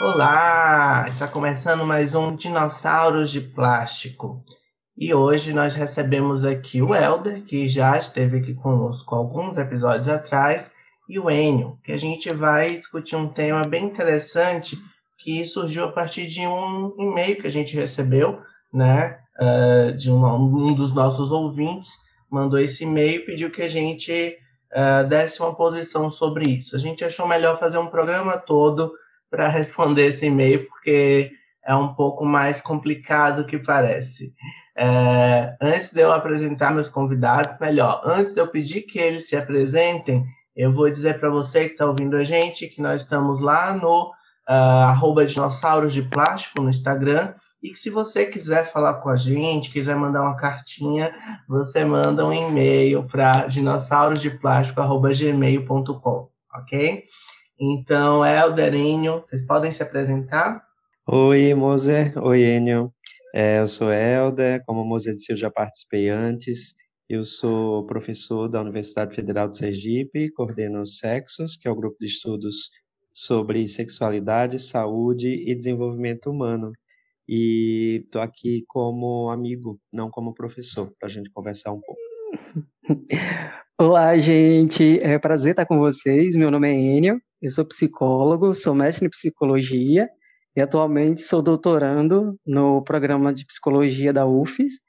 Olá! Está começando mais um Dinossauros de Plástico. E hoje nós recebemos aqui o Elder, que já esteve aqui conosco alguns episódios atrás, e o Enio, que a gente vai discutir um tema bem interessante que surgiu a partir de um e-mail que a gente recebeu, né, uh, de um, um, dos nossos ouvintes, mandou esse e-mail e pediu que a gente uh, desse uma posição sobre isso. A gente achou melhor fazer um programa todo para responder esse e-mail, porque é um pouco mais complicado do que parece. É, antes de eu apresentar meus convidados, melhor, antes de eu pedir que eles se apresentem, eu vou dizer para você que está ouvindo a gente que nós estamos lá no uh, dinossauros de plástico no Instagram e que se você quiser falar com a gente, quiser mandar uma cartinha, você manda um e-mail para dinossaurodeplástico.gmail.com, ok? Então, Helder, Enio, vocês podem se apresentar? Oi, Moser. Oi, Enio. É, eu sou Helder, como o Moser disse, eu já participei antes. Eu sou professor da Universidade Federal de Sergipe, coordeno o Sexos, que é o grupo de estudos sobre sexualidade, saúde e desenvolvimento humano. E estou aqui como amigo, não como professor, para a gente conversar um pouco. Olá, gente. É um prazer estar com vocês. Meu nome é Enio, eu sou psicólogo, sou mestre em psicologia e atualmente sou doutorando no programa de psicologia da UFES.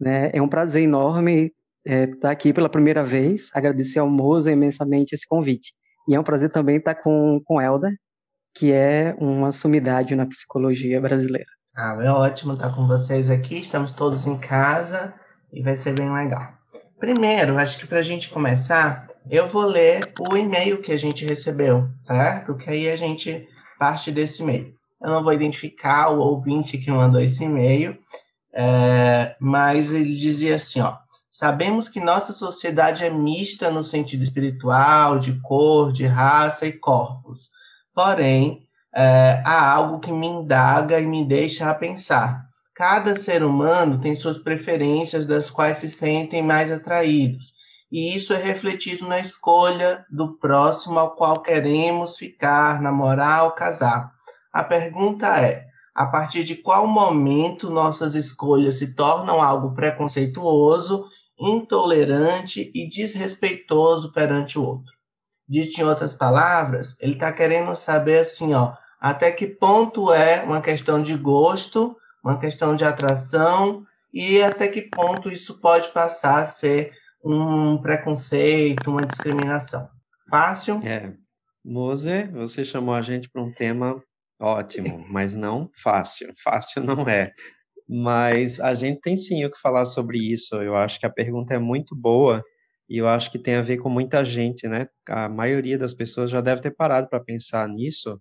Né? É um prazer enorme é, estar aqui pela primeira vez, agradecer ao Moza imensamente esse convite. E é um prazer também estar com, com Elda, que é uma sumidade na psicologia brasileira. Ah, é ótimo estar com vocês aqui, estamos todos em casa e vai ser bem legal. Primeiro, acho que para a gente começar, eu vou ler o e-mail que a gente recebeu, certo? Que aí a gente parte desse e-mail. Eu não vou identificar o ouvinte que mandou esse e-mail, é, mas ele dizia assim, ó. Sabemos que nossa sociedade é mista no sentido espiritual, de cor, de raça e corpos. Porém, é, há algo que me indaga e me deixa a pensar. Cada ser humano tem suas preferências das quais se sentem mais atraídos e isso é refletido na escolha do próximo ao qual queremos ficar, namorar ou casar. A pergunta é: a partir de qual momento nossas escolhas se tornam algo preconceituoso, intolerante e desrespeitoso perante o outro? Dito em outras palavras, ele está querendo saber assim, ó, até que ponto é uma questão de gosto, uma questão de atração e até que ponto isso pode passar a ser um preconceito, uma discriminação. Fácil? É. Moser, você chamou a gente para um tema ótimo, mas não fácil. Fácil não é. Mas a gente tem sim o que falar sobre isso. Eu acho que a pergunta é muito boa e eu acho que tem a ver com muita gente, né? A maioria das pessoas já deve ter parado para pensar nisso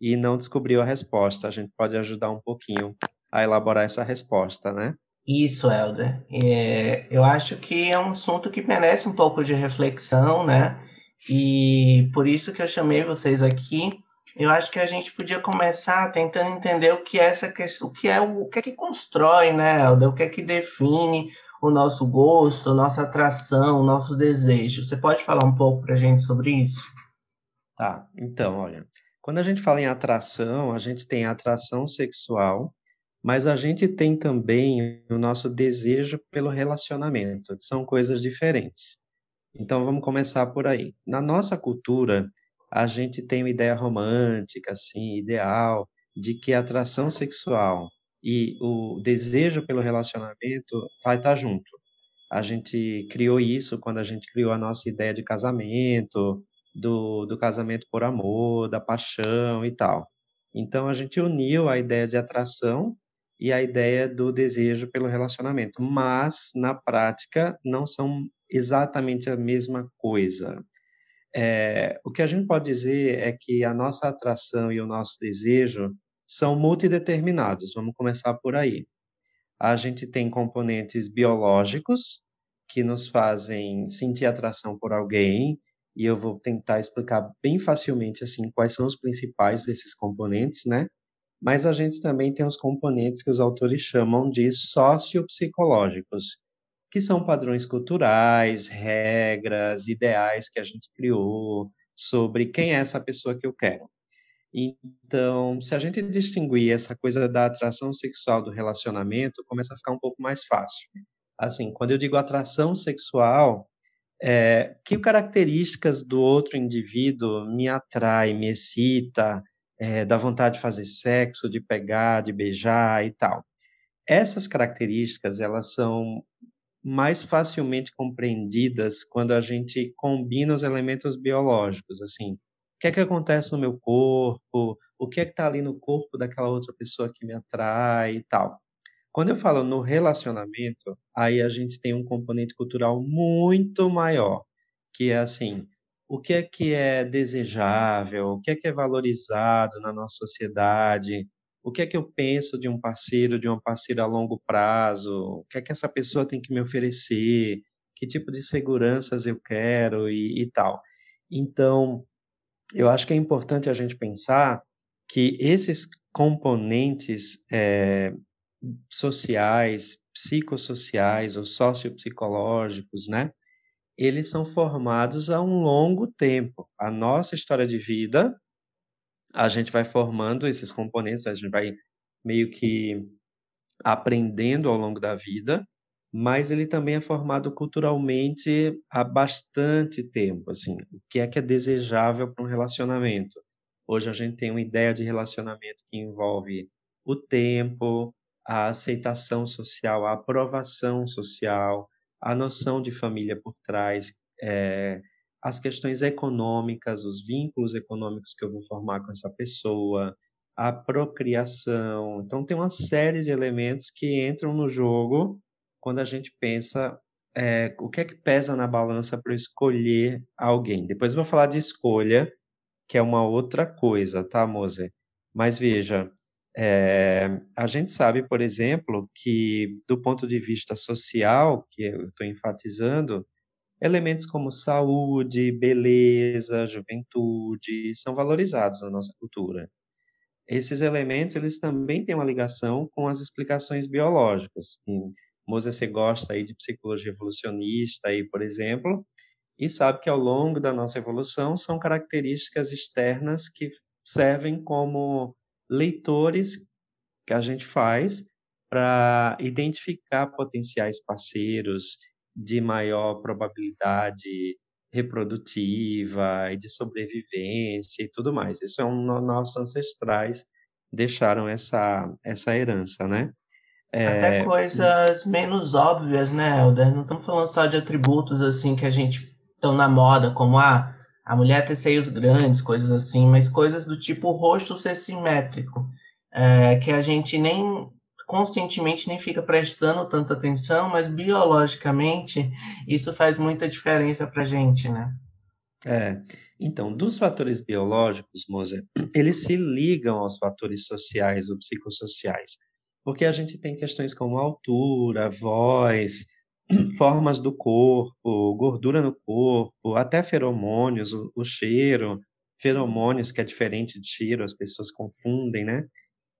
e não descobriu a resposta. A gente pode ajudar um pouquinho a elaborar essa resposta, né? Isso, Helder. É, eu acho que é um assunto que merece um pouco de reflexão, né? E por isso que eu chamei vocês aqui. Eu acho que a gente podia começar tentando entender o que é essa questão, o que é o, o que é que constrói, né, Helder? O que é que define o nosso gosto, nossa atração, nosso desejo. Você pode falar um pouco para a gente sobre isso? Tá. Então, olha, quando a gente fala em atração, a gente tem atração sexual mas a gente tem também o nosso desejo pelo relacionamento, são coisas diferentes. Então vamos começar por aí. Na nossa cultura, a gente tem uma ideia romântica, assim, ideal, de que a atração sexual e o desejo pelo relacionamento vai estar junto. A gente criou isso quando a gente criou a nossa ideia de casamento, do, do casamento por amor, da paixão e tal. Então a gente uniu a ideia de atração e a ideia do desejo pelo relacionamento, mas na prática não são exatamente a mesma coisa. É, o que a gente pode dizer é que a nossa atração e o nosso desejo são multideterminados. Vamos começar por aí. A gente tem componentes biológicos que nos fazem sentir atração por alguém, e eu vou tentar explicar bem facilmente assim quais são os principais desses componentes, né? Mas a gente também tem os componentes que os autores chamam de sociopsicológicos, que são padrões culturais, regras, ideais que a gente criou sobre quem é essa pessoa que eu quero. Então, se a gente distinguir essa coisa da atração sexual do relacionamento, começa a ficar um pouco mais fácil. Assim, quando eu digo atração sexual, é, que características do outro indivíduo me atrai, me excita, é, dá vontade de fazer sexo, de pegar, de beijar e tal. Essas características, elas são mais facilmente compreendidas quando a gente combina os elementos biológicos, assim, o que é que acontece no meu corpo, o que é que está ali no corpo daquela outra pessoa que me atrai e tal. Quando eu falo no relacionamento, aí a gente tem um componente cultural muito maior, que é assim, o que é que é desejável, o que é que é valorizado na nossa sociedade, o que é que eu penso de um parceiro, de uma parceira a longo prazo, o que é que essa pessoa tem que me oferecer, que tipo de seguranças eu quero? E, e tal. Então, eu acho que é importante a gente pensar que esses componentes é, sociais, psicossociais ou sociopsicológicos, né? Eles são formados a um longo tempo. A nossa história de vida, a gente vai formando esses componentes, a gente vai meio que aprendendo ao longo da vida, mas ele também é formado culturalmente há bastante tempo, assim, o que é que é desejável para um relacionamento. Hoje a gente tem uma ideia de relacionamento que envolve o tempo, a aceitação social, a aprovação social, a noção de família por trás, é, as questões econômicas, os vínculos econômicos que eu vou formar com essa pessoa, a procriação. Então, tem uma série de elementos que entram no jogo quando a gente pensa é, o que é que pesa na balança para escolher alguém. Depois eu vou falar de escolha, que é uma outra coisa, tá, Moser? Mas veja, é, a gente sabe, por exemplo, que do ponto de vista social, que eu estou enfatizando, elementos como saúde, beleza, juventude são valorizados na nossa cultura. Esses elementos, eles também têm uma ligação com as explicações biológicas. Moses você gosta aí de psicologia evolucionista, aí, por exemplo, e sabe que ao longo da nossa evolução são características externas que servem como leitores que a gente faz para identificar potenciais parceiros de maior probabilidade reprodutiva e de sobrevivência e tudo mais. Isso é um nossos ancestrais deixaram essa essa herança, né? É... Até coisas menos óbvias, né, Helder? Não estamos falando só de atributos assim que a gente estão na moda, como ah, a mulher ter seios grandes, coisas assim, mas coisas do tipo rosto ser simétrico, é, que a gente nem conscientemente nem fica prestando tanta atenção, mas biologicamente isso faz muita diferença para gente, né? É, então, dos fatores biológicos, Moser, eles se ligam aos fatores sociais ou psicossociais, porque a gente tem questões como altura, voz, formas do corpo, gordura no corpo, até feromônios, o, o, cheiro, feromônios que é diferente de cheiro, as pessoas confundem, né?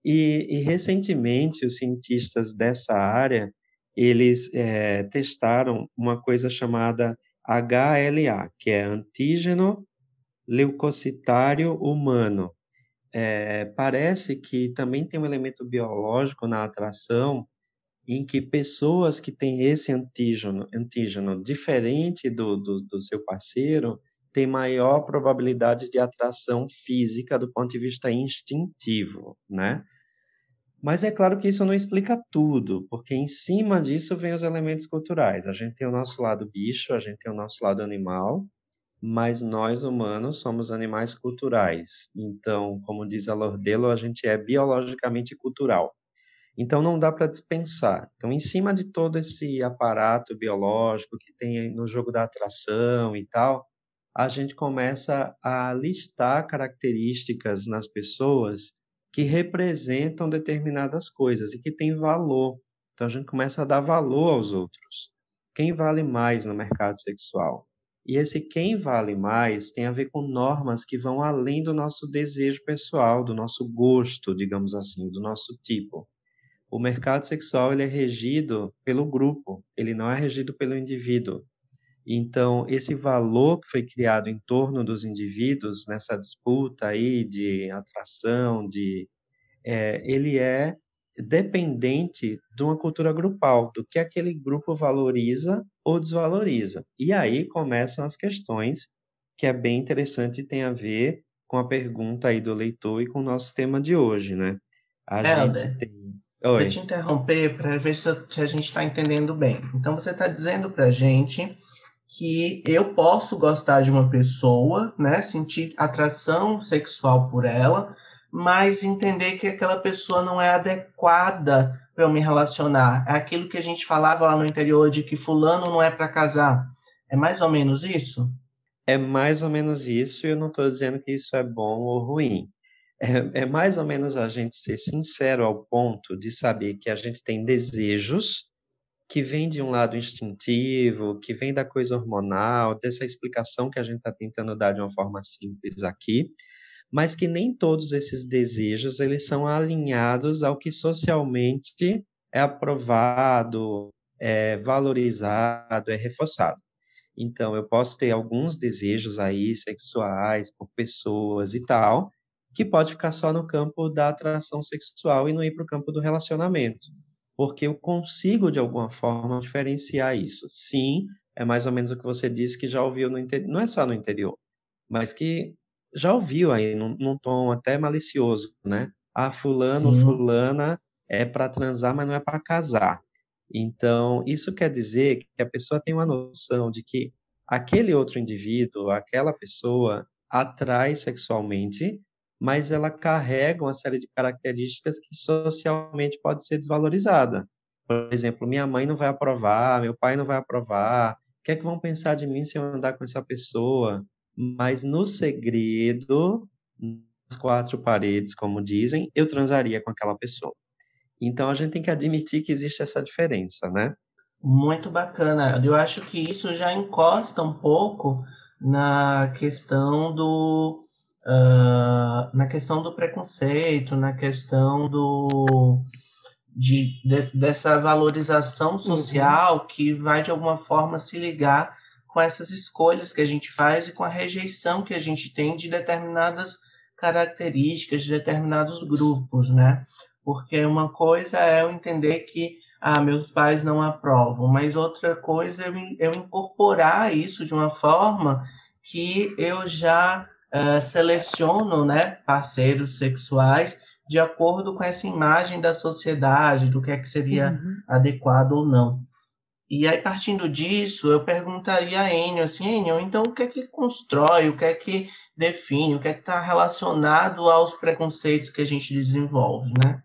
E, e recentemente os cientistas dessa área eles é, testaram uma coisa chamada HLA, que é antígeno leucocitário humano. É, parece que também tem um elemento biológico na atração em que pessoas que têm esse antígeno, antígeno diferente do, do, do seu parceiro têm maior probabilidade de atração física do ponto de vista instintivo, né? Mas é claro que isso não explica tudo, porque em cima disso vem os elementos culturais. A gente tem o nosso lado bicho, a gente tem o nosso lado animal, mas nós humanos somos animais culturais. Então, como diz a Lordelo, a gente é biologicamente cultural. Então não dá para dispensar. Então, em cima de todo esse aparato biológico que tem no jogo da atração e tal, a gente começa a listar características nas pessoas que representam determinadas coisas e que têm valor. Então a gente começa a dar valor aos outros. Quem vale mais no mercado sexual? E esse quem vale mais tem a ver com normas que vão além do nosso desejo pessoal, do nosso gosto, digamos assim, do nosso tipo o mercado sexual ele é regido pelo grupo, ele não é regido pelo indivíduo. Então, esse valor que foi criado em torno dos indivíduos nessa disputa aí de atração, de, é, ele é dependente de uma cultura grupal, do que aquele grupo valoriza ou desvaloriza. E aí começam as questões que é bem interessante e tem a ver com a pergunta aí do leitor e com o nosso tema de hoje, né? A Helder, gente tem... Oi. Vou te interromper para ver se, a gente está entendendo bem. Então, você está dizendo para a gente que eu posso gostar de uma pessoa, né, sentir atração sexual por ela, mas entender que aquela pessoa não é adequada para eu me relacionar. É aquilo que a gente falava lá no interior de que fulano não é para casar. É mais ou menos isso? É mais ou menos isso, e eu não estou dizendo que isso é bom ou ruim. É, é, mais ou menos a gente ser sincero ao ponto de saber que a gente tem desejos que vêm de um lado instintivo, que vem da coisa hormonal, dessa explicação que a gente está tentando dar de uma forma simples aqui, mas que nem todos esses desejos eles são alinhados ao que socialmente é aprovado, é valorizado, é reforçado. Então, eu posso ter alguns desejos aí sexuais por pessoas e tal, que pode ficar só no campo da atração sexual e não ir para o campo do relacionamento. Porque eu consigo, de alguma forma, diferenciar isso. Sim, é mais ou menos o que você disse que já ouviu no interior, não é só no interior, mas que já ouviu aí, num, num tom até malicioso, né? Ah, fulano, Sim. fulana é para transar, mas não é para casar. Então, isso quer dizer que a pessoa tem uma noção de que aquele outro indivíduo, aquela pessoa, atrai sexualmente, mas ela carrega uma série de características que socialmente pode ser desvalorizada. Por exemplo, minha mãe não vai aprovar, meu pai não vai aprovar, o que é que vão pensar de mim se eu andar com essa pessoa? Mas no segredo, nas quatro paredes, como dizem, eu transaria com aquela pessoa. Então a gente tem que admitir que existe essa diferença, né? Muito bacana. Eu acho que isso já encosta um pouco na questão do uh, na questão do preconceito, na questão do de, de dessa valorização uhum. social uhum. que vai de alguma forma se ligar com essas escolhas que a gente faz e com a rejeição que a gente tem de determinadas características de determinados grupos, né? Porque uma coisa é eu entender que ah, meus pais não aprovam, mas outra coisa é eu incorporar isso de uma forma que eu já uh, seleciono né, parceiros sexuais de acordo com essa imagem da sociedade, do que é que seria uhum. adequado ou não. E aí, partindo disso, eu perguntaria a Enio, assim, Enio, então o que é que constrói, o que é que define, o que é que está relacionado aos preconceitos que a gente desenvolve, né?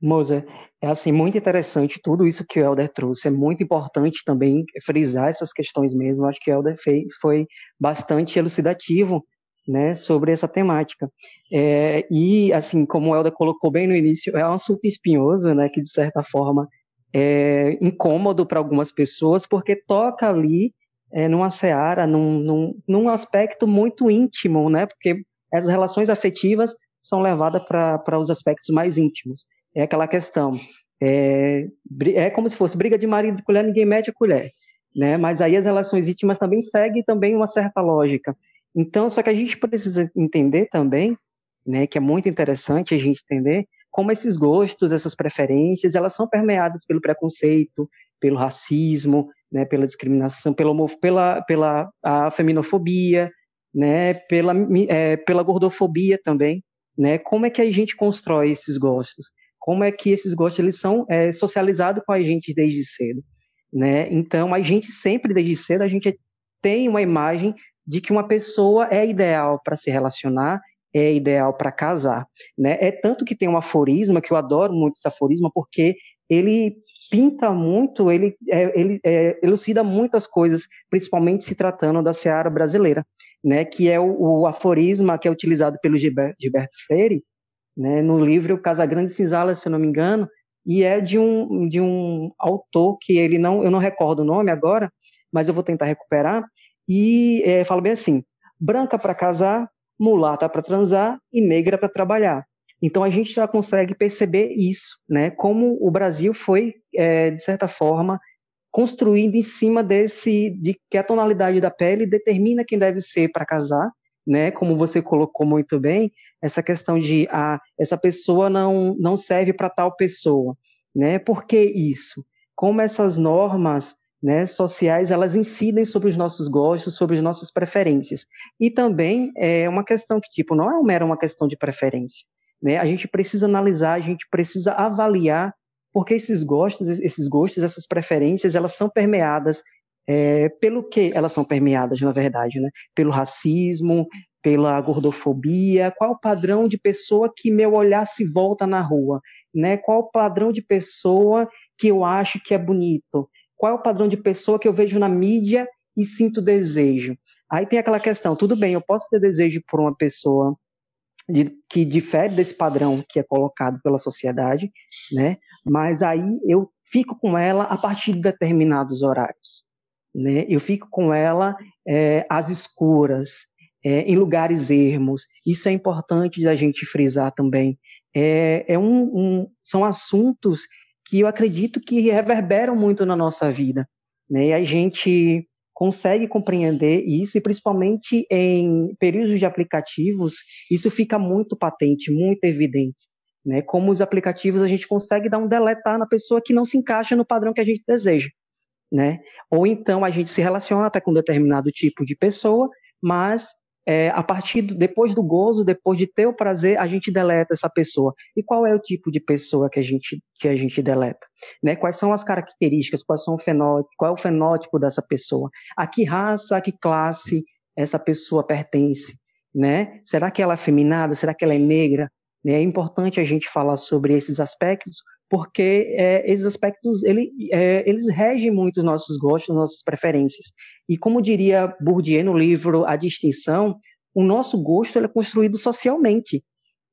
Moza, é assim muito interessante tudo isso que o Helder trouxe. É muito importante também frisar essas questões mesmo. Acho que o Helder fez, foi bastante elucidativo né, sobre essa temática. É, e, assim, como o Helder colocou bem no início, é um assunto espinhoso, né, que de certa forma é incômodo para algumas pessoas, porque toca ali é, numa seara, num, num, num aspecto muito íntimo, né, porque as relações afetivas são levadas para os aspectos mais íntimos é aquela questão. É, é como se fosse briga de marido de colher, ninguém mete a colher. Né? Mas aí as relações íntimas também seguem também uma certa lógica. Então, só que a gente precisa entender também, né, que é muito interessante a gente entender como esses gostos, essas preferências, elas são permeadas pelo preconceito, pelo racismo, né, pela discriminação, pela, pela, pela a feminofobia, né, pela, é, pela gordofobia também, né, como é que a gente constrói esses gostos? Como é que esses gostos eles são é, socializados com a gente desde cedo, né? Então a gente sempre desde cedo a gente tem uma imagem de que uma pessoa é ideal para se relacionar, é ideal para casar, né? É tanto que tem um aforisma que eu adoro muito esse aforisma porque ele pinta muito, ele, é, ele é, elucida muitas coisas, principalmente se tratando da seara brasileira, né? Que é o, o aforisma que é utilizado pelo Gilberto, Gilberto Freire, né, no livro Casagrande Cinzala, se eu não me engano, e é de um, de um autor que ele não, eu não recordo o nome agora, mas eu vou tentar recuperar, e é, fala bem assim, branca para casar, mulata para transar e negra para trabalhar. Então a gente já consegue perceber isso, né? Como o Brasil foi, é, de certa forma, construído em cima desse de que a tonalidade da pele determina quem deve ser para casar, né? Como você colocou muito bem, essa questão de ah, essa pessoa não não serve para tal pessoa, né? Por que isso? Como essas normas né, sociais elas incidem sobre os nossos gostos, sobre as nossas preferências. E também é uma questão que tipo não é mera uma questão de preferência, né? A gente precisa analisar, a gente precisa avaliar porque esses gostos, esses gostos, essas preferências, elas são permeadas é, pelo que elas são permeadas, na verdade, né? Pelo racismo, pela gordofobia, qual o padrão de pessoa que meu olhar se volta na rua, né? Qual o padrão de pessoa que eu acho que é bonito? Qual é o padrão de pessoa que eu vejo na mídia e sinto desejo? Aí tem aquela questão, tudo bem, eu posso ter desejo por uma pessoa de, que difere desse padrão que é colocado pela sociedade, né? Mas aí eu fico com ela a partir de determinados horários, né? Eu fico com ela é, às escuras, é, em lugares ermos. Isso é importante a gente frisar também. É, é um, um, são assuntos que eu acredito que reverberam muito na nossa vida, né? E a gente consegue compreender isso e principalmente em períodos de aplicativos isso fica muito patente, muito evidente, né? Como os aplicativos a gente consegue dar um deletar na pessoa que não se encaixa no padrão que a gente deseja, né? Ou então a gente se relaciona até com determinado tipo de pessoa, mas é, a partir do, depois do gozo, depois de ter o prazer, a gente deleta essa pessoa. E qual é o tipo de pessoa que a gente que a gente deleta? Né? Quais são as características? Quais são o fenótipo? Qual é o fenótipo dessa pessoa? A que raça, a que classe essa pessoa pertence? Né? Será que ela é feminada? Será que ela é negra? É importante a gente falar sobre esses aspectos, porque é, esses aspectos ele, é, eles regem muito os nossos gostos, nossas preferências. E como diria Bourdieu no livro A Distinção, o nosso gosto é construído socialmente.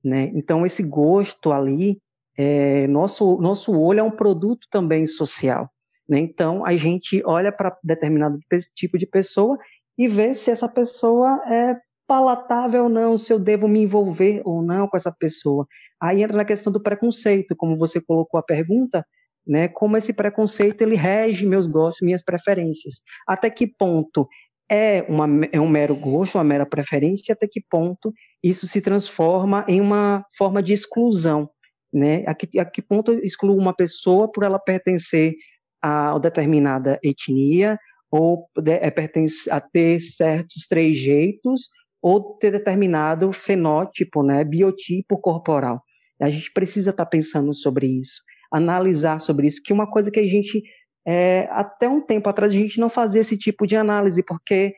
Né? Então, esse gosto ali, é, nosso, nosso olho é um produto também social. Né? Então, a gente olha para determinado tipo de pessoa e vê se essa pessoa é palatável ou não, se eu devo me envolver ou não com essa pessoa. Aí entra na questão do preconceito, como você colocou a pergunta, né? Como esse preconceito ele rege meus gostos, minhas preferências. Até que ponto é, uma, é um mero gosto, uma mera preferência, até que ponto isso se transforma em uma forma de exclusão, né? A que, a que ponto eu excluo uma pessoa por ela pertencer a determinada etnia ou é, pertence a ter certos trejeitos ou ter determinado fenótipo, né, biotipo corporal. A gente precisa estar tá pensando sobre isso, analisar sobre isso, que uma coisa que a gente, é, até um tempo atrás, a gente não fazia esse tipo de análise, porque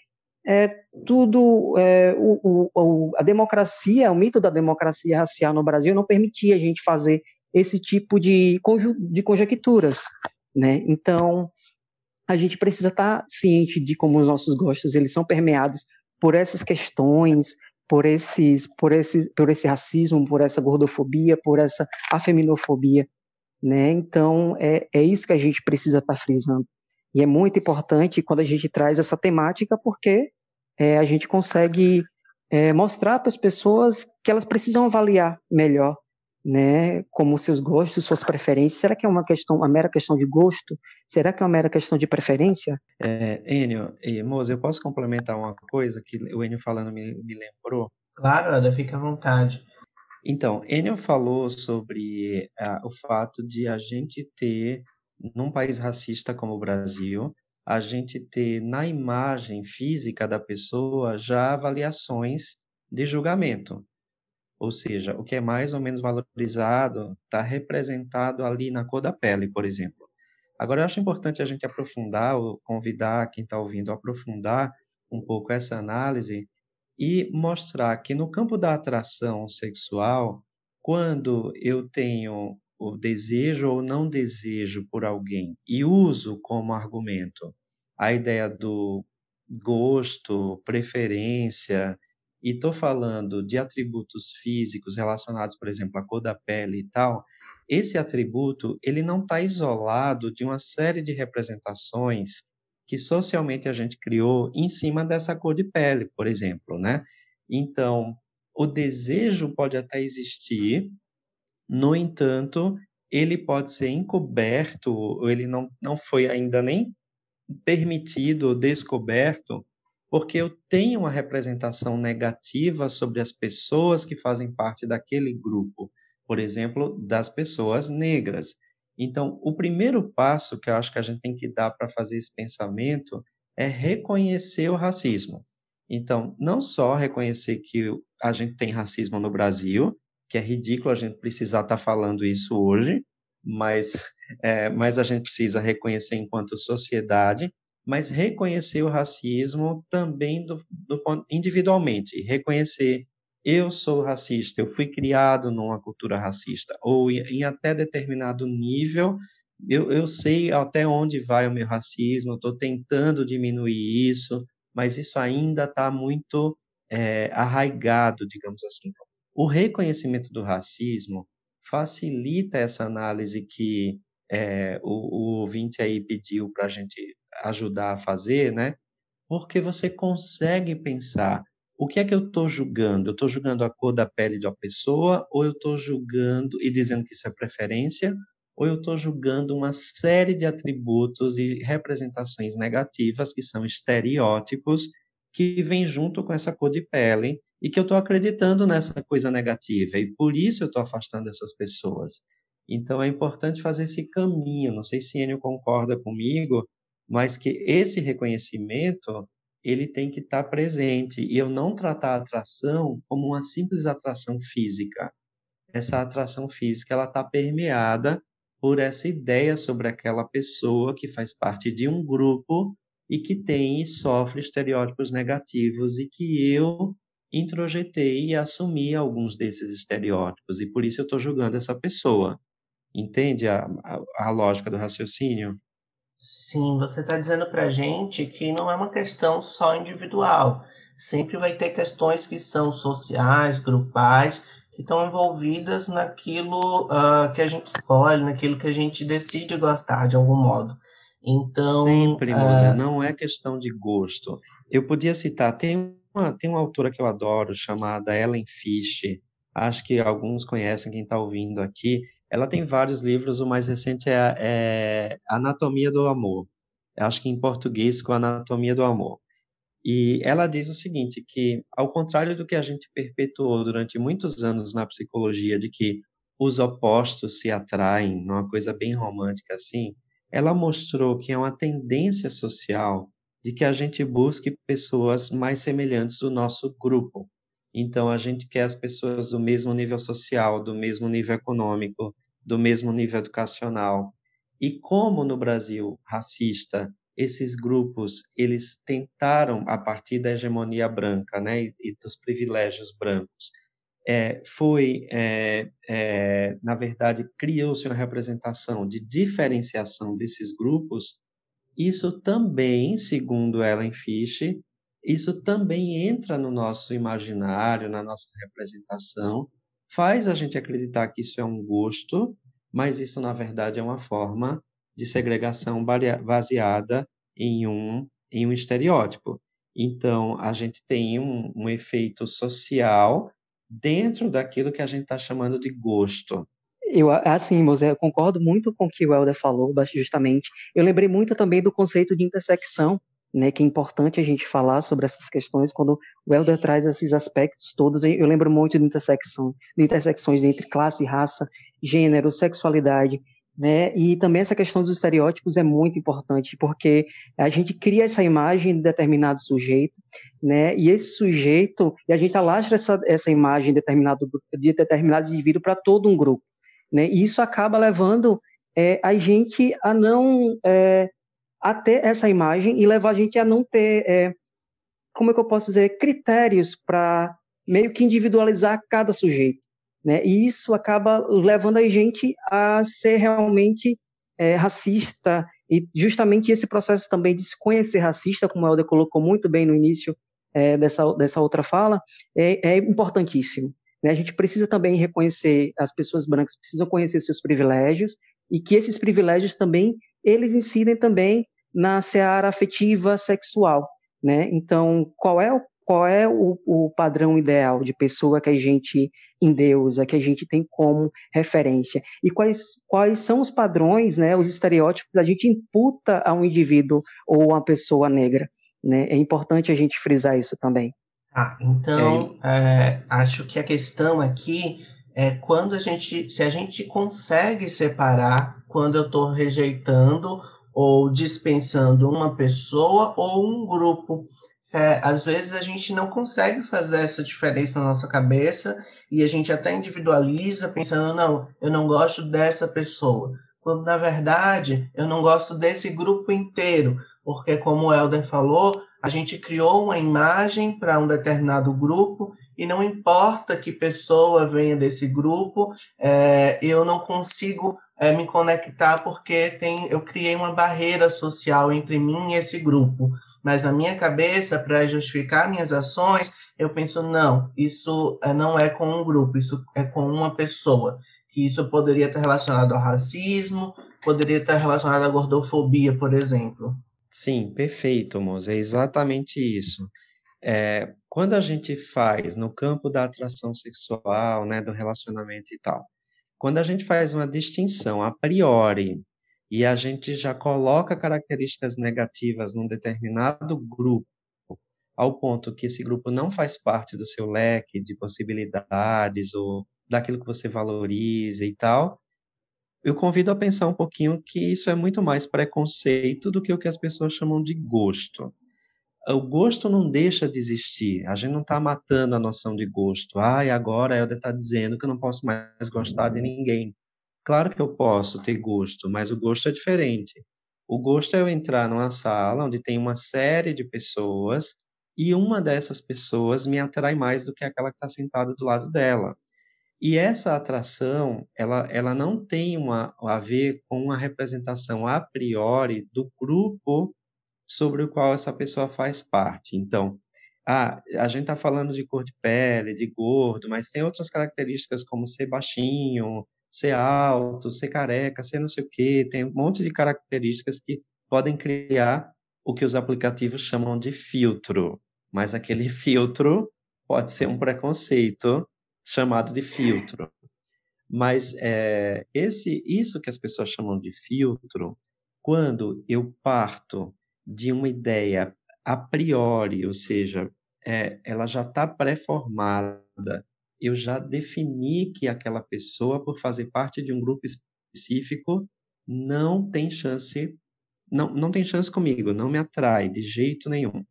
é, tudo, é, o, o, a democracia, o mito da democracia racial no Brasil não permitia a gente fazer esse tipo de, de conjecturas, né? Então, a gente precisa estar tá ciente de como os nossos gostos eles são permeados por essas questões, por esses, por esse, por esse racismo, por essa gordofobia, por essa afeminofobia, né? Então é, é isso que a gente precisa estar tá frisando e é muito importante quando a gente traz essa temática porque é, a gente consegue é, mostrar para as pessoas que elas precisam avaliar melhor né, como seus gostos, suas preferências. Será que é uma questão, uma mera questão de gosto? Será que é uma mera questão de preferência? É, Enio e Moza, eu posso complementar uma coisa que o Enio falando me, me lembrou? Claro, Ada, fica à vontade. Então, Enio falou sobre uh, o fato de a gente ter, num país racista como o Brasil, a gente ter na imagem física da pessoa já avaliações de julgamento. Ou seja, o que é mais ou menos valorizado está representado ali na cor da pele, por exemplo. Agora, eu acho importante a gente aprofundar, ou convidar quem está ouvindo a aprofundar um pouco essa análise e mostrar que no campo da atração sexual, quando eu tenho o desejo ou não desejo por alguém e uso como argumento a ideia do gosto, preferência, e estou falando de atributos físicos relacionados, por exemplo, à cor da pele e tal, esse atributo ele não está isolado de uma série de representações que socialmente a gente criou em cima dessa cor de pele, por exemplo, né? Então, o desejo pode até existir, no entanto, ele pode ser encoberto, ou ele não, não foi ainda nem permitido ou descoberto, porque eu tenho uma representação negativa sobre as pessoas que fazem parte daquele grupo, por exemplo, das pessoas negras. Então, o primeiro passo que eu acho que a gente tem que dar para fazer esse pensamento é reconhecer o racismo. Então, não só reconhecer que a gente tem racismo no Brasil, que é ridículo a gente precisar estar tá falando isso hoje, mas, é, mas a gente precisa reconhecer enquanto sociedade, mas reconhecer o racismo também do, do, individualmente, reconhecer eu sou racista, eu fui criado numa cultura racista, ou em, em até determinado nível, eu, eu sei até onde vai o meu racismo, estou tentando diminuir isso, mas isso ainda está muito é, arraigado, digamos assim. Então, o reconhecimento do racismo facilita essa análise que é, o, o ouvinte aí pediu para a gente ajudar a fazer, né? Porque você consegue pensar o que é que eu estou julgando? Eu estou julgando a cor da pele de uma pessoa, ou eu estou julgando e dizendo que isso é preferência, ou eu estou julgando uma série de atributos e representações negativas, que são estereótipos, que vêm junto com essa cor de pele, e que eu estou acreditando nessa coisa negativa, e por isso eu estou afastando essas pessoas. Então é importante fazer esse caminho. Não sei se Enio concorda comigo, mas que esse reconhecimento ele tem que estar presente e eu não tratar a atração como uma simples atração física. Essa atração física ela está permeada por essa ideia sobre aquela pessoa que faz parte de um grupo e que tem e sofre estereótipos negativos e que eu introjetei e assumi alguns desses estereótipos e por isso eu estou julgando essa pessoa. Entende a, a, a lógica do raciocínio? Sim, você está dizendo para a gente que não é uma questão só individual. Sempre vai ter questões que são sociais, grupais, que estão envolvidas naquilo uh, que a gente escolhe, naquilo que a gente decide gostar de algum modo. Então, sempre, uh... não é questão de gosto. Eu podia citar, tem uma, tem uma autora que eu adoro chamada Ellen Fish. Acho que alguns conhecem quem está ouvindo aqui. Ela tem vários livros, o mais recente é, é Anatomia do Amor. Acho que em português ficou Anatomia do Amor. E ela diz o seguinte, que ao contrário do que a gente perpetuou durante muitos anos na psicologia, de que os opostos se atraem, uma coisa bem romântica assim, ela mostrou que é uma tendência social de que a gente busque pessoas mais semelhantes do nosso grupo. Então, a gente quer as pessoas do mesmo nível social, do mesmo nível econômico, do mesmo nível educacional. E como no Brasil racista, esses grupos eles tentaram a partir da hegemonia branca, né, e, dos privilégios brancos, é, foi é, é, na verdade criou-se uma representação de diferenciação desses grupos. Isso também, segundo Ellen Fish, isso também entra no nosso imaginário, na nossa representação, faz a gente acreditar que isso é um gosto, mas isso, na verdade, é uma forma de segregação baseada em um, em um estereótipo. Então, a gente tem um, um efeito social dentro daquilo que a gente está chamando de gosto. Eu, assim, Mosé, eu concordo muito com o que o Helder falou, justamente. Eu lembrei muito também do conceito de intersecção, né, que é importante a gente falar sobre essas questões quando o Helder traz esses aspectos todos. Eu lembro muito de intersecção, de intersecções entre classe, raça, gênero, sexualidade, né? E também essa questão dos estereótipos é muito importante porque a gente cria essa imagem de determinado sujeito, né? E esse sujeito e a gente alastra essa, essa imagem de determinado de determinado indivíduo para todo um grupo, né? E isso acaba levando é, a gente a não é, a ter essa imagem e levar a gente a não ter, é, como é que eu posso dizer, critérios para meio que individualizar cada sujeito. Né? E isso acaba levando a gente a ser realmente é, racista, e justamente esse processo também de se conhecer racista, como a Helder colocou muito bem no início é, dessa, dessa outra fala, é, é importantíssimo. Né? A gente precisa também reconhecer, as pessoas brancas precisam conhecer seus privilégios, e que esses privilégios também eles incidem também na seara afetiva sexual, né? Então, qual é o qual é o, o padrão ideal de pessoa que a gente endeusa, que a gente tem como referência, e quais, quais são os padrões, né, os estereótipos que a gente imputa a um indivíduo ou uma pessoa negra. Né? É importante a gente frisar isso também. Ah, então, é, acho que a questão aqui é quando a gente, se a gente consegue separar quando eu estou rejeitando ou dispensando uma pessoa ou um grupo. É, às vezes a gente não consegue fazer essa diferença na nossa cabeça e a gente até individualiza pensando, não, eu não gosto dessa pessoa. Quando na verdade eu não gosto desse grupo inteiro, porque como o Helder falou, a gente criou uma imagem para um determinado grupo e não importa que pessoa venha desse grupo, é, eu não consigo é, me conectar porque tem, eu criei uma barreira social entre mim e esse grupo. Mas na minha cabeça, para justificar minhas ações, eu penso, não, isso é, não é com um grupo, isso é com uma pessoa. Que isso poderia estar relacionado ao racismo, poderia estar relacionado à gordofobia, por exemplo. Sim, perfeito, moça. É exatamente isso. É, quando a gente faz no campo da atração sexual, né, do relacionamento e tal, quando a gente faz uma distinção a priori e a gente já coloca características negativas num determinado grupo, ao ponto que esse grupo não faz parte do seu leque de possibilidades ou daquilo que você valoriza e tal, eu convido a pensar um pouquinho que isso é muito mais preconceito do que o que as pessoas chamam de gosto. O gosto não deixa de existir. A gente não está matando a noção de gosto. Ah, e agora a Helder está dizendo que eu não posso mais gostar de ninguém. Claro que eu posso ter gosto, mas o gosto é diferente. O gosto é eu entrar numa sala onde tem uma série de pessoas e uma dessas pessoas me atrai mais do que aquela que está sentada do lado dela. E essa atração, ela, ela não tem uma, a ver com uma representação a priori do grupo sobre o qual essa pessoa faz parte. Então, a gente está falando de cor de pele, de gordo, mas tem outras características como ser baixinho, ser alto, ser careca, ser não sei o quê. Tem um monte de características que podem criar o que os aplicativos chamam de filtro. Mas aquele filtro pode ser um preconceito chamado de filtro. Mas é, esse, isso que as pessoas chamam de filtro, quando eu parto de uma ideia a priori, ou seja, é, ela já está pré-formada, eu já defini que aquela pessoa, por fazer parte de um grupo específico, não tem chance, não, não tem chance comigo, não me atrai de jeito nenhum.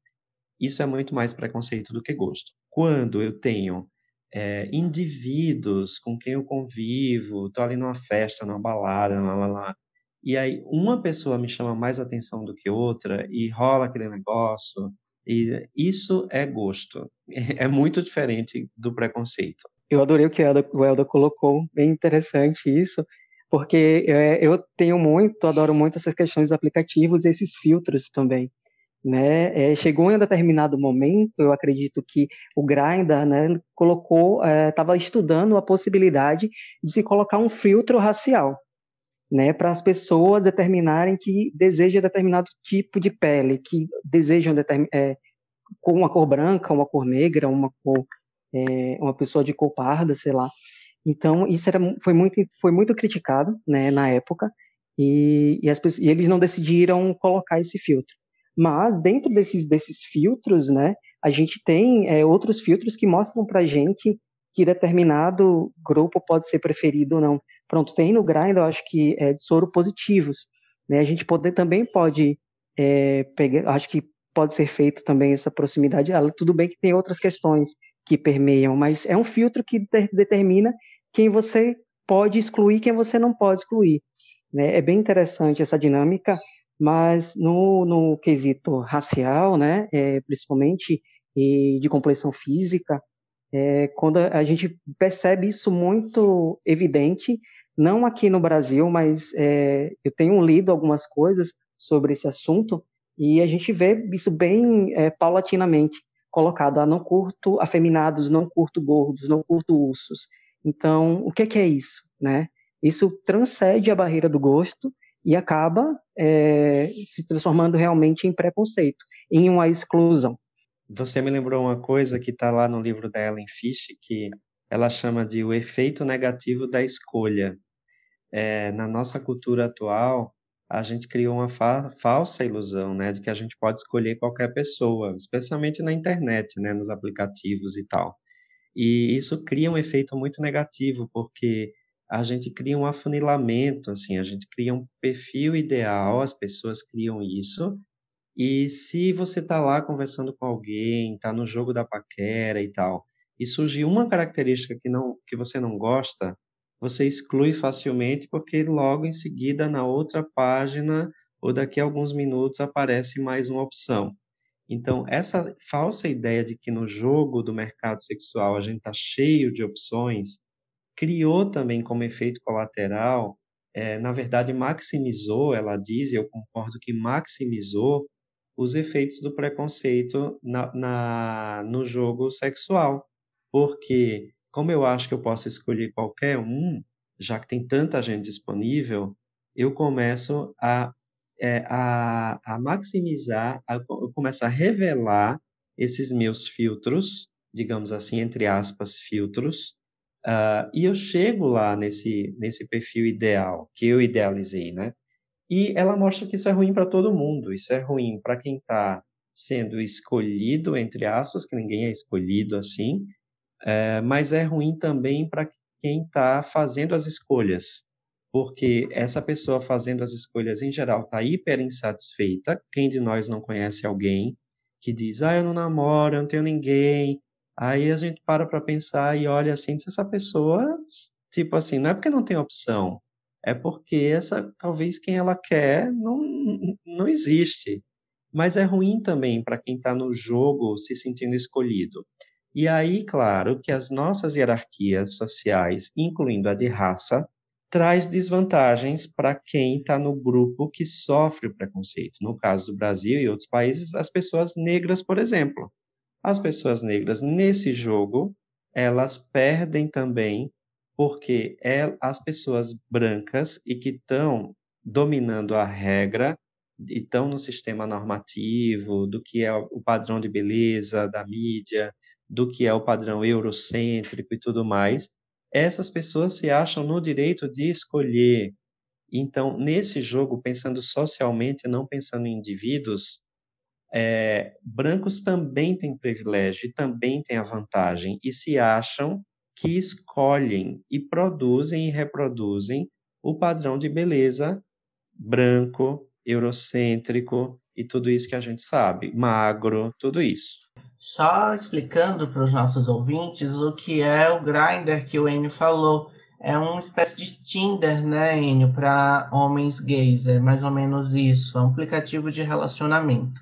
Isso é muito mais preconceito do que gosto. Quando eu tenho é, indivíduos com quem eu convivo, estou ali numa festa, numa balada, lá, lá, lá, e aí uma pessoa me chama mais atenção do que outra e rola aquele negócio, e isso é gosto. É muito diferente do preconceito. Eu adorei o que o Helder colocou, bem interessante isso, porque é, eu tenho muito, adoro muito essas questões dos aplicativos e esses filtros também né? É, chegou em um determinado momento, eu acredito que o Grindr, né, colocou, estava é, estudando a possibilidade de se colocar um filtro racial, né, para as pessoas determinarem que desejam determinado tipo de pele, que desejam é, com uma cor branca, uma cor negra, uma cor, é, uma pessoa de cor parda, sei lá. Então isso era, foi muito, foi muito criticado, né, na época. E, e, as, e eles não decidiram colocar esse filtro. Mas dentro desses, desses filtros, né, a gente tem é, outros filtros que mostram para gente que determinado grupo pode ser preferido ou não. Pronto, tem no Grindr, eu acho que é de soro positivos. Né? A gente pode, também pode é, pegar, acho que pode ser feito também essa proximidade. Ah, tudo bem que tem outras questões que permeiam, mas é um filtro que de, determina quem você pode excluir, quem você não pode excluir. Né? É bem interessante essa dinâmica mas no, no quesito racial, né, é, principalmente e de complexão física, é, quando a gente percebe isso muito evidente, não aqui no Brasil, mas é, eu tenho lido algumas coisas sobre esse assunto e a gente vê isso bem é, paulatinamente colocado. Ah, não curto afeminados, não curto gordos, não curto ursos. Então, o que, que é isso, né? Isso transcende a barreira do gosto e acaba é, se transformando realmente em preconceito, em uma exclusão. você me lembrou uma coisa que está lá no livro da Ellen Fish, que ela chama de o efeito negativo da escolha. É, na nossa cultura atual, a gente criou uma fa falsa ilusão, né, de que a gente pode escolher qualquer pessoa, especialmente na internet, né, nos aplicativos e tal. E isso cria um efeito muito negativo, porque a gente cria um afunilamento, assim, a gente cria um perfil ideal, as pessoas criam isso, e se você está lá conversando com alguém, está no jogo da paquera e tal, e surge uma característica que não que você não gosta, você exclui facilmente porque logo em seguida na outra página ou daqui a alguns minutos aparece mais uma opção. Então, essa falsa ideia de que no jogo do mercado sexual a gente está cheio de opções, criou também como efeito colateral, é, na verdade, maximizou, ela diz, e eu concordo que maximizou os efeitos do preconceito na, na, no jogo sexual. Porque, como eu acho que eu posso escolher qualquer um, já que tem tanta gente disponível, eu começo a, é, a, a maximizar, a, eu começo a revelar esses meus filtros, digamos assim, entre aspas, filtros, uh, e eu chego lá nesse, nesse perfil ideal, que eu idealizei, né? E ela mostra que isso é ruim para todo mundo. Isso é ruim para quem está sendo escolhido, entre aspas, que ninguém é escolhido assim, é, mas é ruim também para quem está fazendo as escolhas, porque essa pessoa fazendo as escolhas em geral está hiper insatisfeita. Quem de nós não conhece alguém que diz, ah, eu não namoro, eu não tenho ninguém. Aí a gente para para pensar e olha assim, se essa pessoa, tipo assim, não é porque não tem opção, é porque essa talvez quem ela quer não, não existe. Mas é ruim também para quem está no jogo se sentindo escolhido. E aí, claro, que as nossas hierarquias sociais, incluindo a de raça, traz desvantagens para quem está no grupo que sofre o preconceito. No caso do Brasil e outros países, as pessoas negras, por exemplo. As pessoas negras nesse jogo, elas perdem também porque é as pessoas brancas e que estão dominando a regra e estão no sistema normativo do que é o padrão de beleza da mídia, do que é o padrão eurocêntrico e tudo mais, essas pessoas se acham no direito de escolher. Então, nesse jogo, pensando socialmente, não pensando em indivíduos, é, brancos também têm privilégio e também têm a vantagem e se acham que escolhem e produzem e reproduzem o padrão de beleza branco, eurocêntrico e tudo isso que a gente sabe, magro, tudo isso. Só explicando para os nossos ouvintes o que é o Grindr que o Enio falou. É uma espécie de Tinder, né, Enio, para homens gays. É mais ou menos isso. É um aplicativo de relacionamento.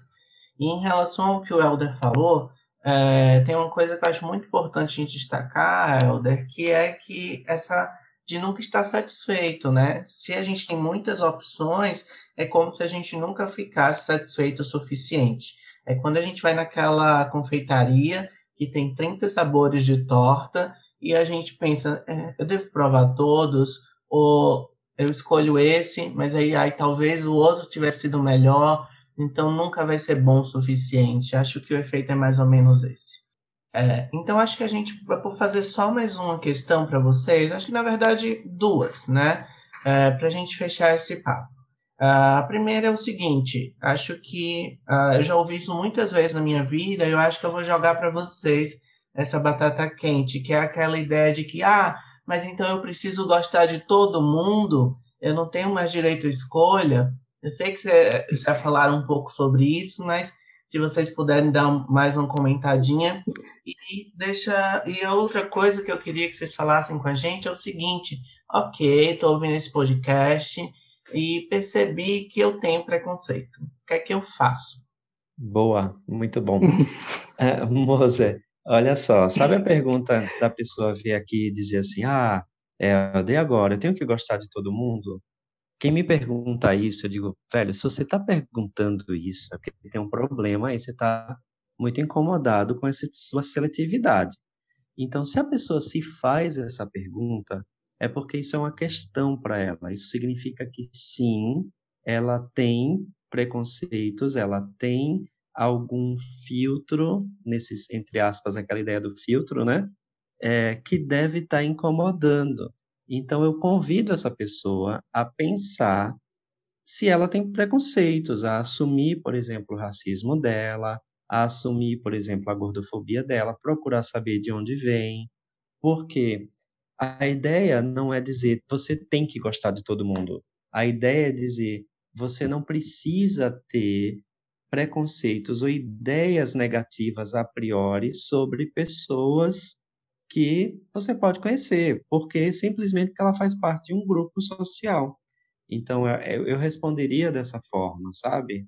E em relação ao que o Helder falou, é, tem uma coisa que eu acho muito importante a gente destacar, Helder, que é que essa de nunca estar satisfeito, né? Se a gente tem muitas opções, é como se a gente nunca ficasse satisfeito o suficiente. É quando a gente vai naquela confeitaria que tem 30 sabores de torta e a gente pensa, é, eu devo provar todos, ou eu escolho esse, mas aí, aí talvez o outro tivesse sido melhor, então nunca vai ser bom o suficiente. Acho que o efeito é mais ou menos esse. É, então acho que a gente vai fazer só mais uma questão para vocês. Acho que na verdade duas, né? É, para a gente fechar esse papo. Uh, a primeira é o seguinte: acho que uh, eu já ouvi isso muitas vezes na minha vida. Eu acho que eu vou jogar para vocês essa batata quente, que é aquela ideia de que ah, mas então eu preciso gostar de todo mundo. Eu não tenho mais direito à escolha. Eu sei que você já falaram um pouco sobre isso, mas se vocês puderem dar mais uma comentadinha. E deixa. E outra coisa que eu queria que vocês falassem com a gente é o seguinte: ok, estou ouvindo esse podcast e percebi que eu tenho preconceito. O que é que eu faço? Boa, muito bom. é, olha só, sabe a pergunta da pessoa vir aqui e dizer assim: ah, é, de agora, eu tenho que gostar de todo mundo? Quem me pergunta isso, eu digo, velho, se você está perguntando isso, é porque tem um problema aí, você está muito incomodado com essa sua seletividade. Então, se a pessoa se faz essa pergunta, é porque isso é uma questão para ela. Isso significa que sim, ela tem preconceitos, ela tem algum filtro, nesses, entre aspas, aquela ideia do filtro, né? É, que deve estar tá incomodando. Então, eu convido essa pessoa a pensar se ela tem preconceitos, a assumir, por exemplo, o racismo dela, a assumir, por exemplo, a gordofobia dela, procurar saber de onde vem, porque a ideia não é dizer você tem que gostar de todo mundo. A ideia é dizer você não precisa ter preconceitos ou ideias negativas a priori sobre pessoas que você pode conhecer, porque simplesmente ela faz parte de um grupo social. Então, eu, eu responderia dessa forma, sabe?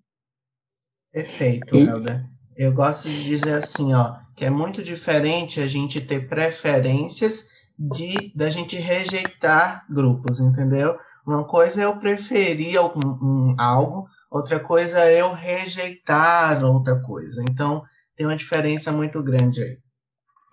Perfeito, Helder. Eu gosto de dizer assim, ó, que é muito diferente a gente ter preferências de da gente rejeitar grupos, entendeu? Uma coisa é eu preferir algum, um, algo, outra coisa é eu rejeitar outra coisa. Então, tem uma diferença muito grande aí.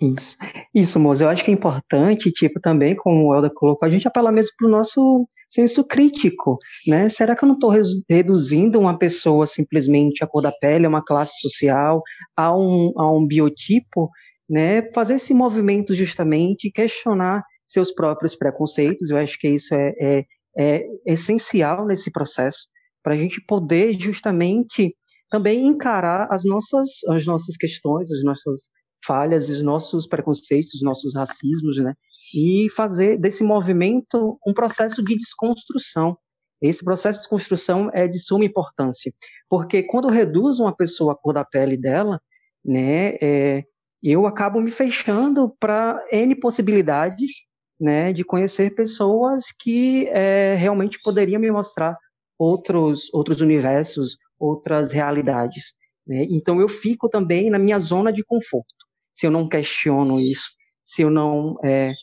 Isso, isso, moço. Eu acho que é importante, tipo, também, como o Helder colocou, a gente apelar mesmo para o nosso senso crítico, né? Será que eu não estou reduzindo uma pessoa simplesmente à cor da pele, a uma classe social, a um, a um biotipo, né? Fazer esse movimento justamente, questionar seus próprios preconceitos, eu acho que isso é, é, é essencial nesse processo, para a gente poder justamente também encarar as nossas, as nossas questões, as nossas falhas, os nossos preconceitos, os nossos racismos, né? E fazer desse movimento um processo de desconstrução. Esse processo de desconstrução é de suma importância, porque quando reduz uma pessoa a cor da pele dela, né, é, eu acabo me fechando para N possibilidades, né, de conhecer pessoas que é, realmente poderiam me mostrar outros, outros universos, outras realidades. Né? Então eu fico também na minha zona de conforto se eu não questiono isso, se eu não é,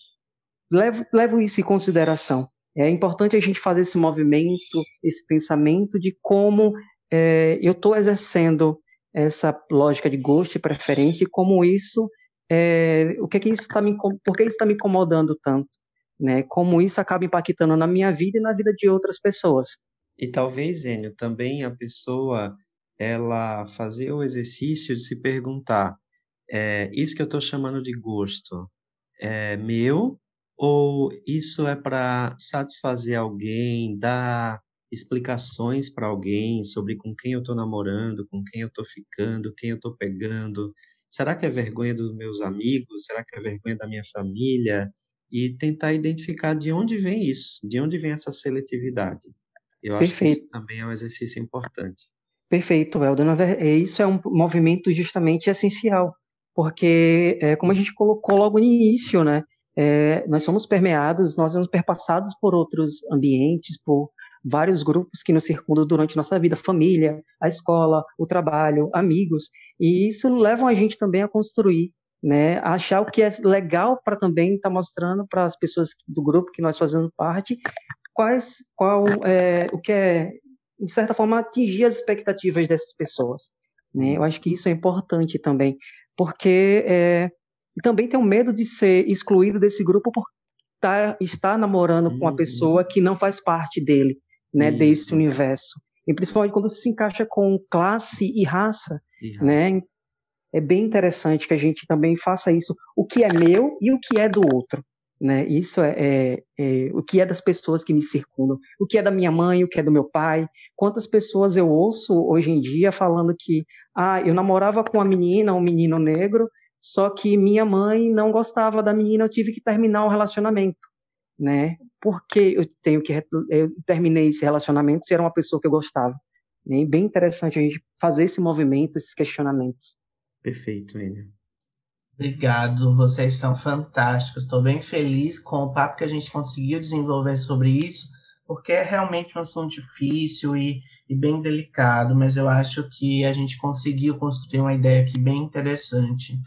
levo, levo isso em consideração. É importante a gente fazer esse movimento, esse pensamento de como é, eu estou exercendo essa lógica de gosto e preferência e como isso, é, o que é que isso está me, por que isso está me incomodando tanto, né? Como isso acaba impactando na minha vida e na vida de outras pessoas. E talvez, Enio, também a pessoa ela fazer o exercício de se perguntar é, isso que eu estou chamando de gosto é meu ou isso é para satisfazer alguém, dar explicações para alguém sobre com quem eu estou namorando, com quem eu estou ficando, quem eu estou pegando? Será que é vergonha dos meus amigos? Será que é vergonha da minha família? E tentar identificar de onde vem isso, de onde vem essa seletividade. Eu acho Perfeito. que isso também é um exercício importante. Perfeito, Helder. Isso é um movimento justamente essencial, porque, é, como a gente colocou logo no início, né, é, nós somos permeados, nós somos perpassados por outros ambientes, por vários grupos que nos circundam durante nossa vida, família, a escola, o trabalho, amigos, e isso leva a gente também a construir, né, a achar o que é legal para também estar tá mostrando para as pessoas do grupo que nós fazemos parte, quais, qual é, o que é, de certa forma, atingir as expectativas dessas pessoas. Né? Eu acho que isso é importante também, porque é, também tem o medo de ser excluído desse grupo por tá, estar namorando uhum. com uma pessoa que não faz parte dele, né, Isso. desse universo. E principalmente quando se encaixa com classe e raça, e raça, né? É bem interessante que a gente também faça isso. O que é meu e o que é do outro. Né? Isso é, é, é, o que é das pessoas que me circundam, o que é da minha mãe, o que é do meu pai. Quantas pessoas eu ouço hoje em dia falando que ah, eu namorava com uma menina, um menino negro, só que minha mãe não gostava da menina, eu tive que terminar o relacionamento, né? Porque eu tenho que eu terminei esse relacionamento se era uma pessoa que eu gostava. Né? Bem interessante a gente fazer esse movimento, esses questionamentos. Perfeito, Enio. Obrigado, vocês são fantásticos. Estou bem feliz com o papo que a gente conseguiu desenvolver sobre isso, porque é realmente um assunto difícil e, e bem delicado, mas eu acho que a gente conseguiu construir uma ideia aqui bem interessante.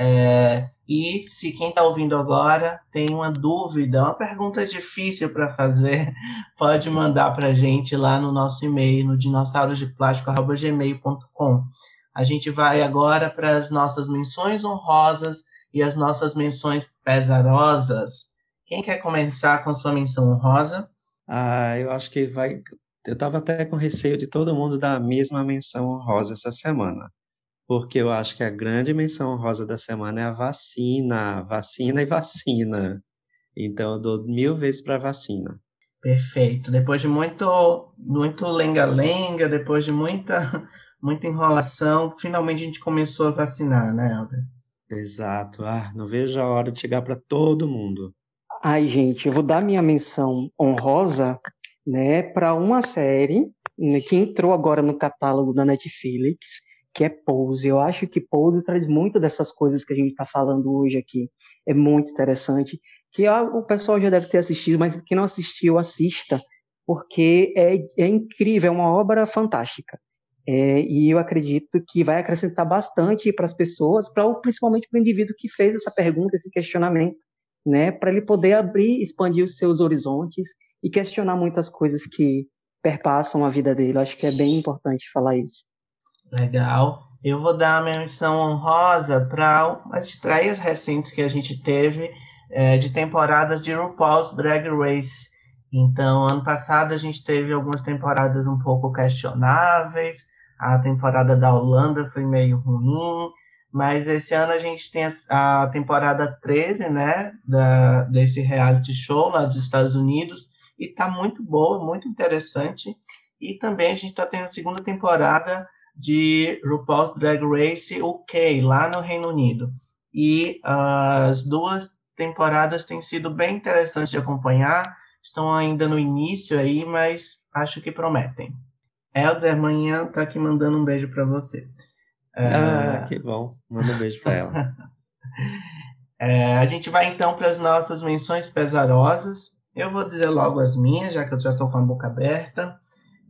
É, e se quem está ouvindo agora tem uma dúvida, uma pergunta difícil para fazer, pode mandar para a gente lá no nosso e-mail, no dinossaurodeplástico.gmail.com. A gente vai agora para as nossas menções honrosas e as nossas menções pesarosas. Quem quer começar com sua menção honrosa? Ah, eu acho que vai. Eu estava até com receio de todo mundo dar a mesma menção honrosa essa semana. Porque eu acho que a grande menção rosa da semana é a vacina, vacina e vacina. Então eu dou mil vezes para vacina. Perfeito. Depois de muito, muito lenga-lenga, depois de muita, muita enrolação, finalmente a gente começou a vacinar, né, Helder? Exato. Ah, não vejo a hora de chegar para todo mundo. Ai, gente, eu vou dar minha menção honrosa, né, para uma série né, que entrou agora no catálogo da Netflix, que é Pose. Eu acho que Pose traz muito dessas coisas que a gente está falando hoje aqui. É muito interessante que o pessoal já deve ter assistido, mas quem não assistiu, assista, porque é, é incrível, é uma obra fantástica. É, e eu acredito que vai acrescentar bastante para as pessoas, pra, principalmente para o indivíduo que fez essa pergunta, esse questionamento, né, para ele poder abrir, expandir os seus horizontes e questionar muitas coisas que perpassam a vida dele. Eu acho que é bem importante falar isso. Legal. Eu vou dar a menção honrosa para as estreias recentes que a gente teve é, de temporadas de RuPaul's Drag Race. Então, ano passado a gente teve algumas temporadas um pouco questionáveis, a temporada da Holanda foi meio ruim, mas esse ano a gente tem a, a temporada 13, né, da, desse reality show lá dos Estados Unidos, e tá muito boa, muito interessante. E também a gente está tendo a segunda temporada de RuPaul's Drag Race UK, lá no Reino Unido. E uh, as duas temporadas têm sido bem interessantes de acompanhar. Estão ainda no início aí, mas acho que prometem. Helder, amanhã tá aqui mandando um beijo para você. Ah, uh... que bom. Manda um beijo para ela. é, a gente vai então para as nossas menções pesarosas. Eu vou dizer logo as minhas, já que eu já estou com a boca aberta.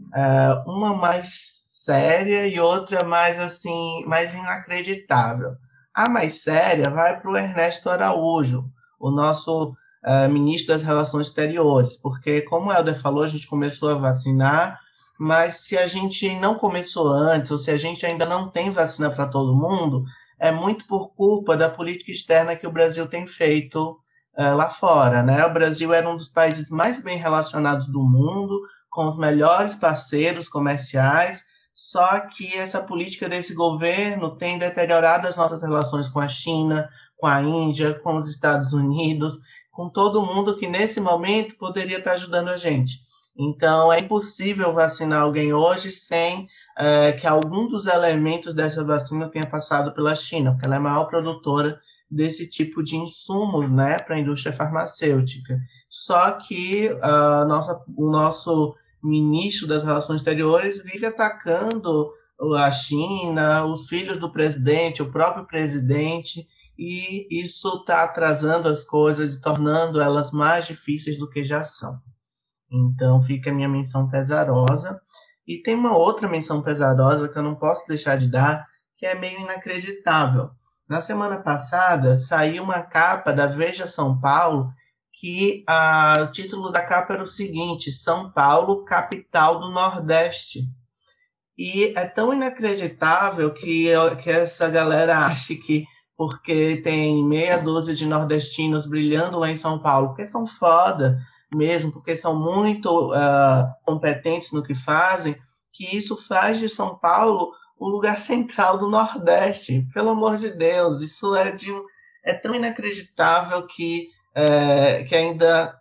Uh, uma mais séria e outra mais assim, mais inacreditável. A mais séria vai para o Ernesto Araújo, o nosso uh, ministro das Relações Exteriores, porque, como o Helder falou, a gente começou a vacinar, mas se a gente não começou antes, ou se a gente ainda não tem vacina para todo mundo, é muito por culpa da política externa que o Brasil tem feito uh, lá fora. Né? O Brasil era um dos países mais bem relacionados do mundo, com os melhores parceiros comerciais, só que essa política desse governo tem deteriorado as nossas relações com a China, com a Índia, com os Estados Unidos, com todo mundo que nesse momento poderia estar ajudando a gente. Então, é impossível vacinar alguém hoje sem é, que algum dos elementos dessa vacina tenha passado pela China, porque ela é a maior produtora desse tipo de insumos né, para a indústria farmacêutica. Só que uh, nossa, o nosso ministro das Relações Exteriores vive atacando a China, os filhos do presidente, o próprio presidente, e isso está atrasando as coisas e tornando elas mais difíceis do que já são. Então fica a minha menção pesarosa. E tem uma outra menção pesarosa que eu não posso deixar de dar, que é meio inacreditável. Na semana passada saiu uma capa da Veja São Paulo que ah, o título da capa era o seguinte: São Paulo, capital do Nordeste. E é tão inacreditável que, que essa galera acha que porque tem meia dúzia de nordestinos brilhando lá em São Paulo, porque são foda mesmo, porque são muito uh, competentes no que fazem, que isso faz de São Paulo o lugar central do Nordeste. Pelo amor de Deus, isso é de é tão inacreditável que, é, que ainda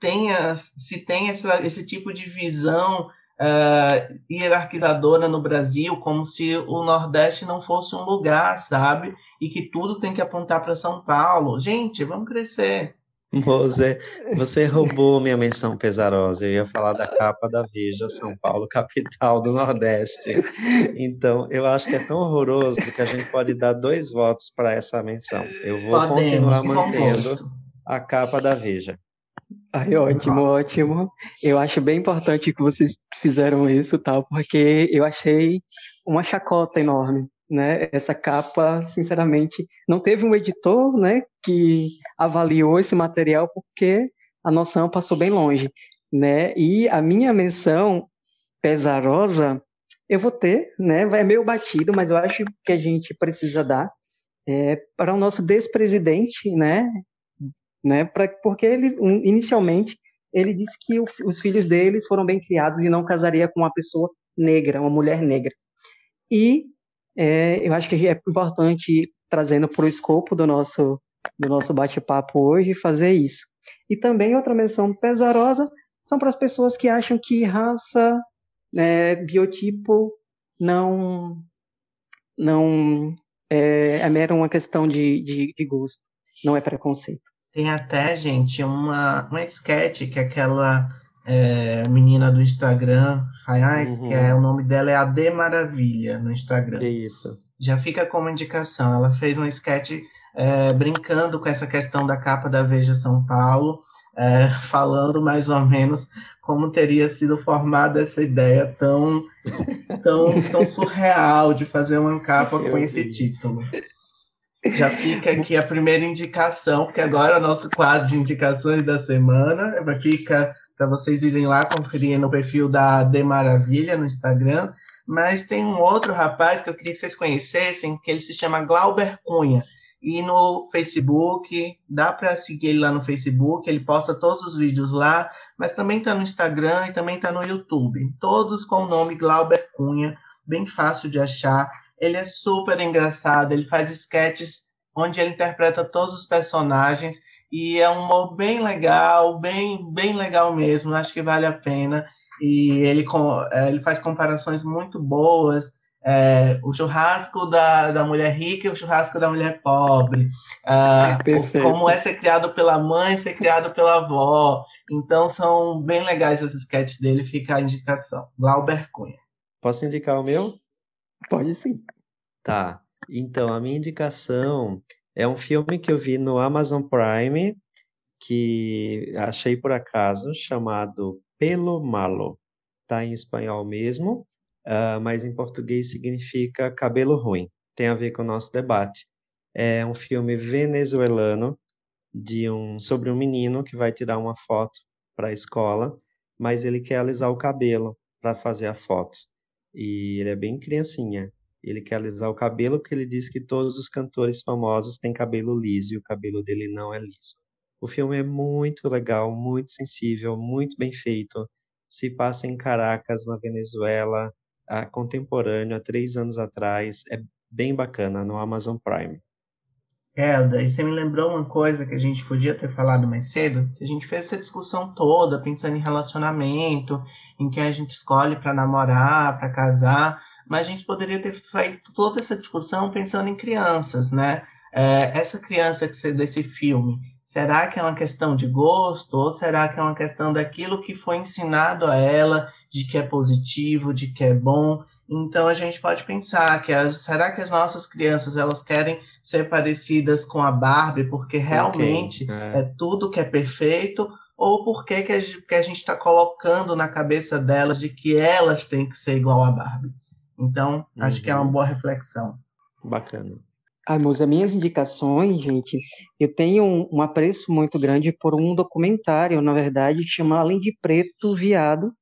tenha, se tem essa, esse tipo de visão uh, hierarquizadora no Brasil, como se o Nordeste não fosse um lugar, sabe? E que tudo tem que apontar para São Paulo. Gente, vamos crescer. Você, você roubou minha menção pesarosa. Eu ia falar da capa da Veja, São Paulo, capital do Nordeste. Então, eu acho que é tão horroroso que a gente pode dar dois votos para essa menção. Eu vou Podemos, continuar mantendo a capa da Veja. Ai, ótimo, ótimo. Eu acho bem importante que vocês fizeram isso, tal, porque eu achei uma chacota enorme, né? Essa capa, sinceramente, não teve um editor, né, que avaliou esse material porque a noção passou bem longe, né? E a minha menção pesarosa, eu vou ter, né? É meio batido, mas eu acho que a gente precisa dar é, para o nosso despresidente, né? Né? Pra, porque ele inicialmente ele disse que o, os filhos deles foram bem criados e não casaria com uma pessoa negra, uma mulher negra. E é, eu acho que é importante, trazendo para o escopo do nosso, do nosso bate-papo hoje, fazer isso. E também outra menção pesarosa são para as pessoas que acham que raça, né, biotipo não não é, é mera uma questão de, de, de, gosto, não é preconceito. Tem até, gente, uma, uma sketch que aquela é, menina do Instagram faz, uhum. que é o nome dela é Ade Maravilha no Instagram. É isso. Já fica como indicação. Ela fez um sketch é, brincando com essa questão da capa da Veja São Paulo, é, falando mais ou menos como teria sido formada essa ideia tão, tão, tão surreal de fazer uma capa Eu com esse título. Já fica aqui a primeira indicação, porque agora é o nosso quadro de indicações da semana fica para vocês irem lá conferir no perfil da De Maravilha no Instagram. Mas tem um outro rapaz que eu queria que vocês conhecessem, que ele se chama Glauber Cunha e no Facebook, dá para seguir ele lá no Facebook, ele posta todos os vídeos lá, mas também está no Instagram e também está no YouTube, todos com o nome Glauber Cunha, bem fácil de achar. Ele é super engraçado, ele faz sketches onde ele interpreta todos os personagens e é um humor bem legal, bem, bem legal mesmo, acho que vale a pena. E ele, é, ele faz comparações muito boas é, o churrasco da, da mulher rica e o churrasco da mulher pobre. Ah, como é ser criado pela mãe, ser criado pela avó. Então são bem legais os sketches dele, fica a indicação. Glauber Cunha. Posso indicar o meu? Pode sim. Tá. Então, a minha indicação é um filme que eu vi no Amazon Prime, que achei por acaso, chamado Pelo Malo. Tá em espanhol mesmo uh, mas em português significa cabelo ruim. Tem a ver com o nosso debate. É um filme venezuelano de um sobre um menino que vai tirar uma foto para a escola, mas ele quer alisar o cabelo para fazer a foto. E ele é bem criancinha. Ele quer alisar o cabelo porque ele diz que todos os cantores famosos têm cabelo liso e o cabelo dele não é liso. O filme é muito legal, muito sensível, muito bem feito. Se passa em Caracas, na Venezuela, a contemporâneo, há três anos atrás. É bem bacana no Amazon Prime. Elda, e você me lembrou uma coisa que a gente podia ter falado mais cedo? Que a gente fez essa discussão toda pensando em relacionamento, em quem a gente escolhe para namorar, para casar, mas a gente poderia ter feito toda essa discussão pensando em crianças, né? É, essa criança desse filme, será que é uma questão de gosto ou será que é uma questão daquilo que foi ensinado a ela de que é positivo, de que é bom. Então a gente pode pensar que as, será que as nossas crianças elas querem ser parecidas com a Barbie porque realmente okay. é. é. tudo que é perfeito ou porque que a gente está colocando na cabeça delas de que elas têm que ser igual a Barbie? Então uhum. acho que é uma uhum. boa reflexão. Bacana. Ah, meus, as minhas indicações, gente, eu tenho um, um, apreço muito grande por um documentário, na verdade, que chama Além de Preto Viado,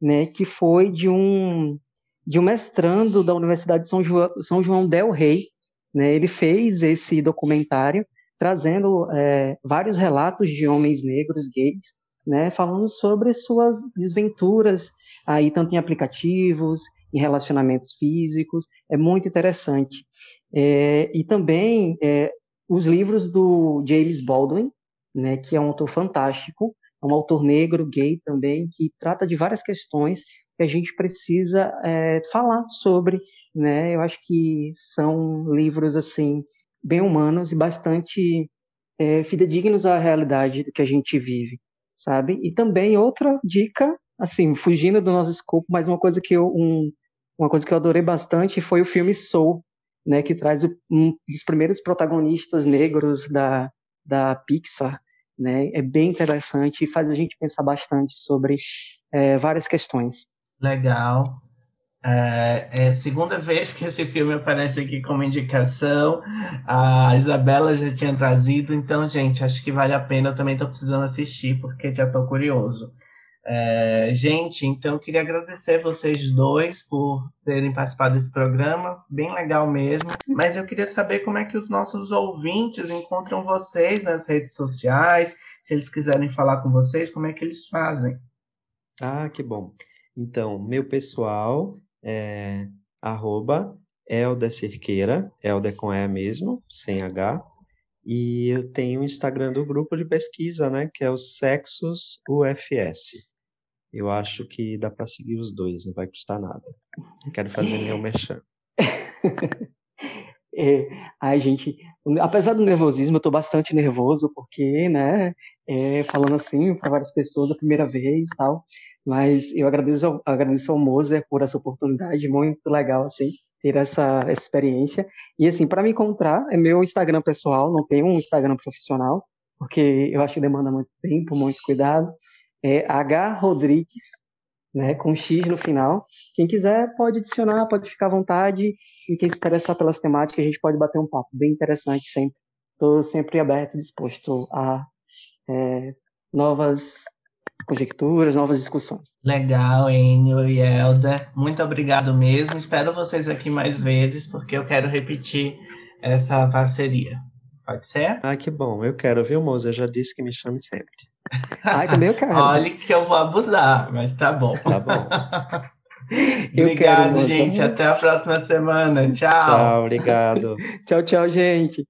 né, que foi de um de um mestrando da Universidade de São João, São João del Rei. Né, ele fez esse documentário trazendo é, vários relatos de homens negros gays, né, falando sobre suas desventuras aí tanto em aplicativos, em relacionamentos físicos. É muito interessante. É, e também é, os livros do James Baldwin, né, que é um autor fantástico, é um autor negro, gay também, que trata de várias questões que a gente precisa é, falar sobre, né? Eu acho que são livros assim bem humanos e bastante é, fidedignos à realidade que a gente vive, sabe? E também outra dica, assim, fugindo do nosso escopo, mas uma coisa que eu um, uma coisa que eu adorei bastante foi o filme Soul, né? Que traz um dos primeiros protagonistas negros da da Pixar, né? É bem interessante e faz a gente pensar bastante sobre é, várias questões. Legal. É, é, a segunda vez que esse filme aparece aqui como indicação. A Isabela já tinha trazido, então, gente, acho que vale a pena. Eu também estou precisando assistir, porque já estou curioso. É, gente, então queria agradecer vocês dois por terem participado desse programa, bem legal mesmo. Mas eu queria saber como é que os nossos ouvintes encontram vocês nas redes sociais, se eles quiserem falar com vocês, como é que eles fazem? Ah, que bom. Então, meu pessoal é arroba Elda Cerqueira, Elda com E mesmo, sem H. E eu tenho o Instagram do grupo de pesquisa, né, que é o Sexos UFS. Eu acho que dá para seguir os dois, não vai custar nada. Quero fazer meu merchan. É, ai, gente, apesar do nervosismo, eu tô bastante nervoso, porque, né, é, falando assim para várias pessoas a primeira vez e tal, mas eu agradeço, agradeço ao Moser por essa oportunidade, muito legal, assim, ter essa, essa experiência. E, assim, para me encontrar, é meu Instagram pessoal, não tenho um Instagram profissional, porque eu acho que demanda muito tempo, muito cuidado. É H Rodrigues, né, com X no final. Quem quiser pode adicionar, pode ficar à vontade. E quem se interessar pelas temáticas, a gente pode bater um papo bem interessante sempre. Estou sempre aberto, disposto a é, novas conjecturas, novas discussões. Legal, Enio e Elda. Muito obrigado mesmo. Espero vocês aqui mais vezes, porque eu quero repetir essa parceria. Pode ser? Ah, que bom. Eu quero, viu, moça? Eu já disse que me chame sempre. Ai, também eu quero. Olha que eu vou abusar, mas tá bom. Tá bom. obrigado, quero, gente. Até a próxima semana. Tchau. Tchau, obrigado. tchau, tchau, gente.